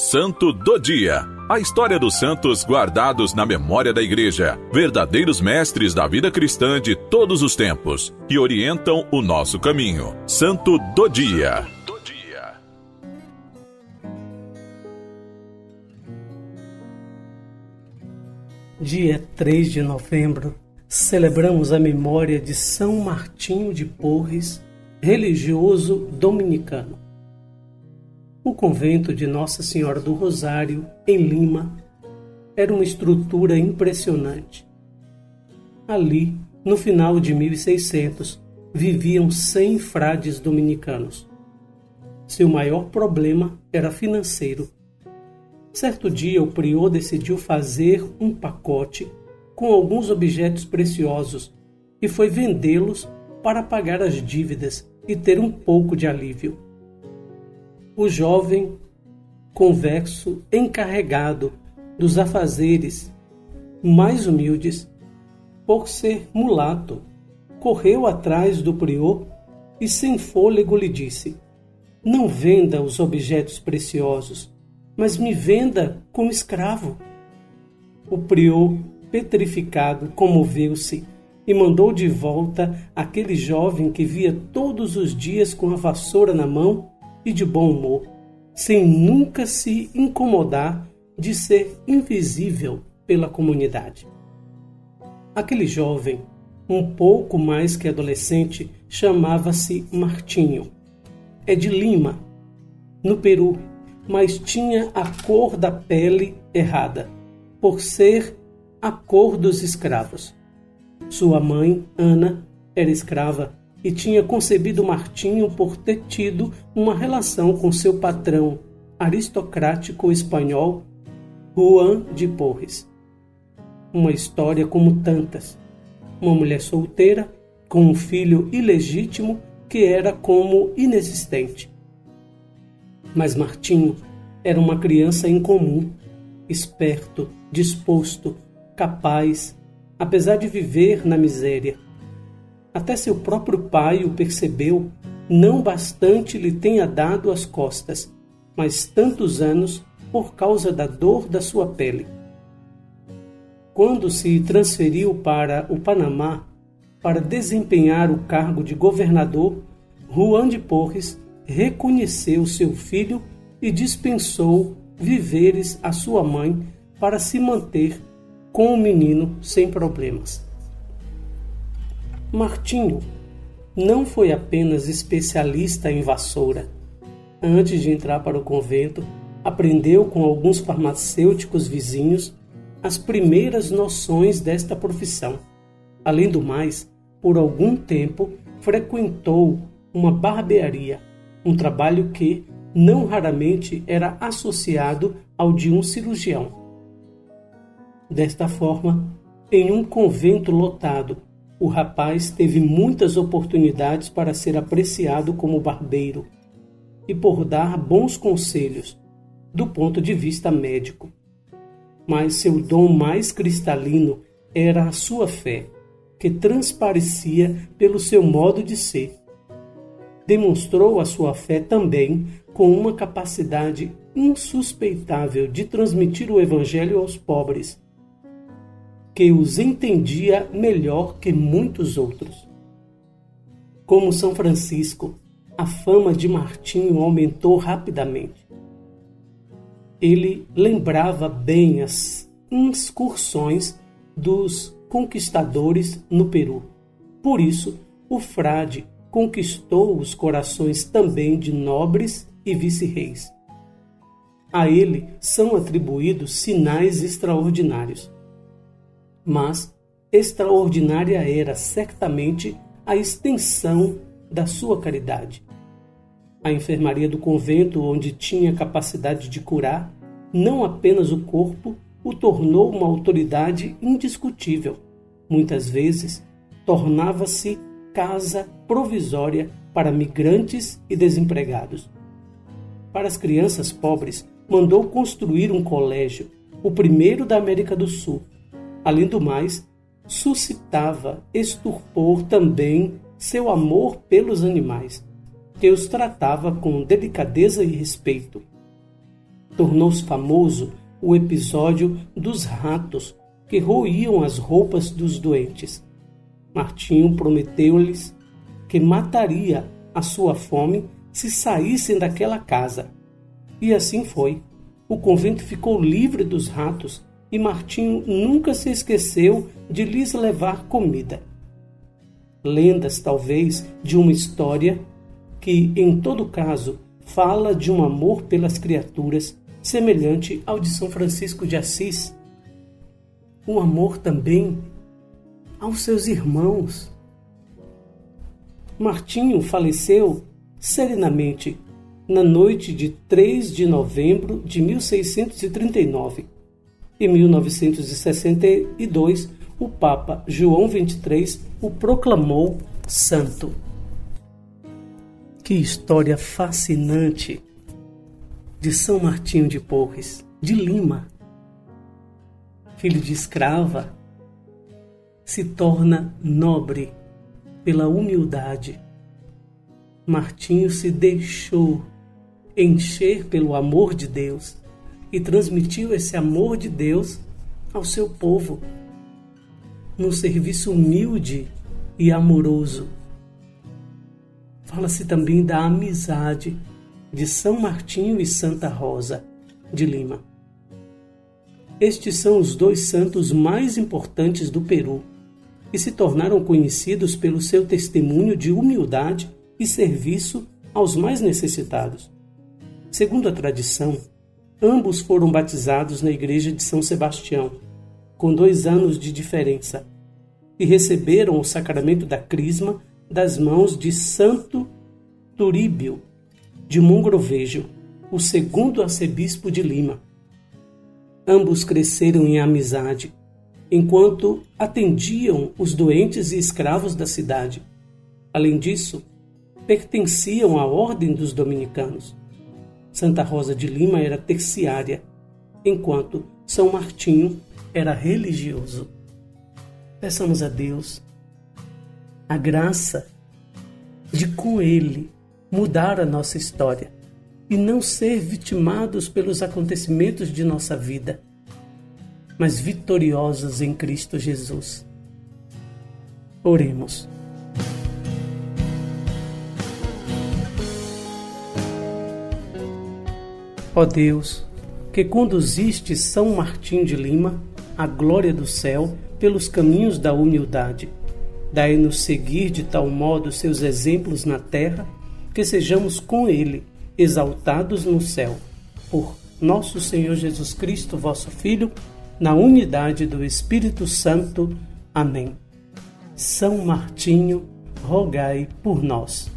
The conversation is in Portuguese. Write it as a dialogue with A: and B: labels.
A: Santo do Dia. A história dos santos guardados na memória da Igreja, verdadeiros mestres da vida cristã de todos os tempos, que orientam o nosso caminho. Santo do Dia.
B: Dia 3 de novembro, celebramos a memória de São Martinho de Porres, religioso dominicano. Convento de Nossa Senhora do Rosário, em Lima, era uma estrutura impressionante. Ali, no final de 1600, viviam 100 frades dominicanos. Seu maior problema era financeiro. Certo dia, o prior decidiu fazer um pacote com alguns objetos preciosos e foi vendê-los para pagar as dívidas e ter um pouco de alívio o jovem convexo encarregado dos afazeres mais humildes, por ser mulato, correu atrás do prior e sem fôlego lhe disse: Não venda os objetos preciosos, mas me venda como escravo. O prior, petrificado, comoveu-se e mandou de volta aquele jovem que via todos os dias com a vassoura na mão e de bom humor, sem nunca se incomodar de ser invisível pela comunidade. Aquele jovem, um pouco mais que adolescente, chamava-se Martinho. É de Lima, no Peru, mas tinha a cor da pele errada, por ser a cor dos escravos. Sua mãe, Ana, era escrava e tinha concebido Martinho por ter tido uma relação com seu patrão aristocrático espanhol Juan de Porres. Uma história como tantas. Uma mulher solteira com um filho ilegítimo que era como inexistente. Mas Martinho era uma criança incomum, esperto, disposto, capaz, apesar de viver na miséria até seu próprio pai o percebeu, não bastante lhe tenha dado as costas, mas tantos anos por causa da dor da sua pele. Quando se transferiu para o Panamá para desempenhar o cargo de governador, Juan de Porres reconheceu seu filho e dispensou viveres à sua mãe para se manter com o menino sem problemas. Martinho não foi apenas especialista em vassoura. Antes de entrar para o convento, aprendeu com alguns farmacêuticos vizinhos as primeiras noções desta profissão. Além do mais, por algum tempo frequentou uma barbearia, um trabalho que não raramente era associado ao de um cirurgião. Desta forma, em um convento lotado o rapaz teve muitas oportunidades para ser apreciado como barbeiro e por dar bons conselhos do ponto de vista médico. Mas seu dom mais cristalino era a sua fé, que transparecia pelo seu modo de ser. Demonstrou a sua fé também com uma capacidade insuspeitável de transmitir o Evangelho aos pobres que os entendia melhor que muitos outros. Como São Francisco, a fama de Martinho aumentou rapidamente. Ele lembrava bem as excursões dos conquistadores no Peru. Por isso, o frade conquistou os corações também de nobres e vice-reis. A ele são atribuídos sinais extraordinários mas extraordinária era certamente a extensão da sua caridade. A enfermaria do convento, onde tinha capacidade de curar não apenas o corpo, o tornou uma autoridade indiscutível. Muitas vezes, tornava-se casa provisória para migrantes e desempregados. Para as crianças pobres, mandou construir um colégio, o primeiro da América do Sul, Além do mais, suscitava estupor também seu amor pelos animais, que os tratava com delicadeza e respeito. Tornou-se famoso o episódio dos ratos que roíam as roupas dos doentes. Martinho prometeu-lhes que mataria a sua fome se saíssem daquela casa. E assim foi. O convento ficou livre dos ratos e Martinho nunca se esqueceu de lhes levar comida. Lendas, talvez, de uma história que, em todo caso, fala de um amor pelas criaturas semelhante ao de São Francisco de Assis. Um amor também aos seus irmãos. Martinho faleceu serenamente na noite de 3 de novembro de 1639. Em 1962, o Papa João XXIII o proclamou santo. Que história fascinante de São Martinho de Porres, de Lima. Filho de escrava, se torna nobre pela humildade. Martinho se deixou encher pelo amor de Deus e transmitiu esse amor de Deus ao seu povo, num serviço humilde e amoroso. Fala-se também da amizade de São Martinho e Santa Rosa de Lima. Estes são os dois santos mais importantes do Peru e se tornaram conhecidos pelo seu testemunho de humildade e serviço aos mais necessitados. Segundo a tradição, ambos foram batizados na igreja de São Sebastião, com dois anos de diferença, e receberam o sacramento da Crisma das mãos de Santo Turíbio de Mongrovejo, o segundo arcebispo de Lima. Ambos cresceram em amizade, enquanto atendiam os doentes e escravos da cidade. Além disso, pertenciam à Ordem dos Dominicanos. Santa Rosa de Lima era terciária, enquanto São Martinho era religioso. Peçamos a Deus a graça de com Ele mudar a nossa história e não ser vitimados pelos acontecimentos de nossa vida, mas vitoriosos em Cristo Jesus. Oremos. Ó Deus, que conduziste São Martim de Lima à glória do céu pelos caminhos da humildade, dai-nos seguir de tal modo seus exemplos na terra, que sejamos com ele exaltados no céu. Por nosso Senhor Jesus Cristo, vosso Filho, na unidade do Espírito Santo. Amém. São Martinho, rogai por nós.